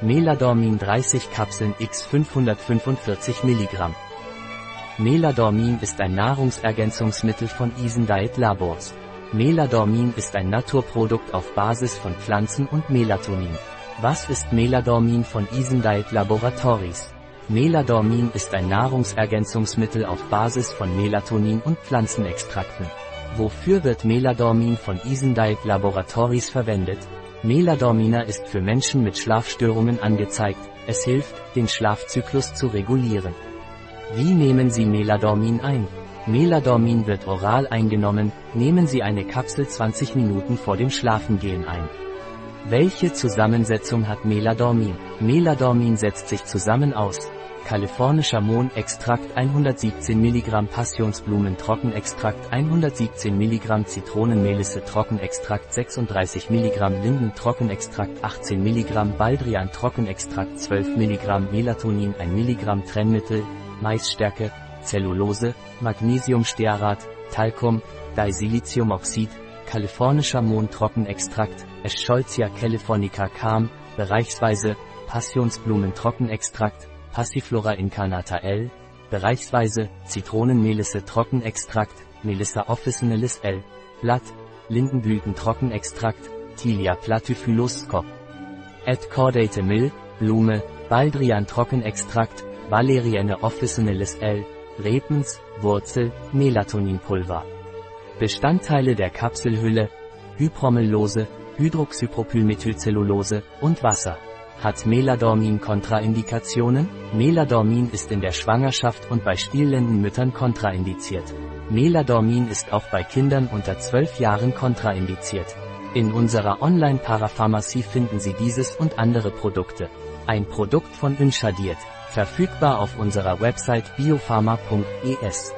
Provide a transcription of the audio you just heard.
Meladormin 30 Kapseln x 545 mg. Meladormin ist ein Nahrungsergänzungsmittel von Isen Diet Labors. Meladormin ist ein Naturprodukt auf Basis von Pflanzen und Melatonin. Was ist Meladormin von Isen Diet Laboratories? Meladormin ist ein Nahrungsergänzungsmittel auf Basis von Melatonin und Pflanzenextrakten. Wofür wird Meladormin von Isen Diet Laboratories verwendet? Meladormina ist für Menschen mit Schlafstörungen angezeigt, es hilft, den Schlafzyklus zu regulieren. Wie nehmen Sie Meladormin ein? Meladormin wird oral eingenommen, nehmen Sie eine Kapsel 20 Minuten vor dem Schlafengehen ein. Welche Zusammensetzung hat Meladormin? Meladormin setzt sich zusammen aus. Kalifornischer Mohnextrakt 117 mg Passionsblumen Trockenextrakt 117 mg Zitronenmelisse Trockenextrakt 36 mg Linden Trockenextrakt 18 mg Baldrian Trockenextrakt 12 mg Melatonin 1 mg Trennmittel, Maisstärke, Zellulose, Magnesiumstearat, Talcum, Disiliciumoxid, kalifornischer Mohntrockenextrakt, Eschscholzia californica Calm, bereichsweise, Passionsblumen-Trockenextrakt, Passiflora incarnata L, bereichsweise, Zitronenmelisse Trockenextrakt, Melissa officinalis L, Blatt, Lindenblüten-Trockenextrakt, Tilia platyphylus Skop. Et cordate Mill, Blume, Baldrian Trockenextrakt, Valerienne officinalis L, Repens, Wurzel, Melatoninpulver. Bestandteile der Kapselhülle, Hypromellose, Hydroxypropylmethylcellulose und Wasser. Hat Meladormin Kontraindikationen? Meladormin ist in der Schwangerschaft und bei stillenden Müttern kontraindiziert. Meladormin ist auch bei Kindern unter 12 Jahren kontraindiziert. In unserer Online-Parapharmacie finden Sie dieses und andere Produkte. Ein Produkt von Inshadiert. Verfügbar auf unserer Website biopharma.es.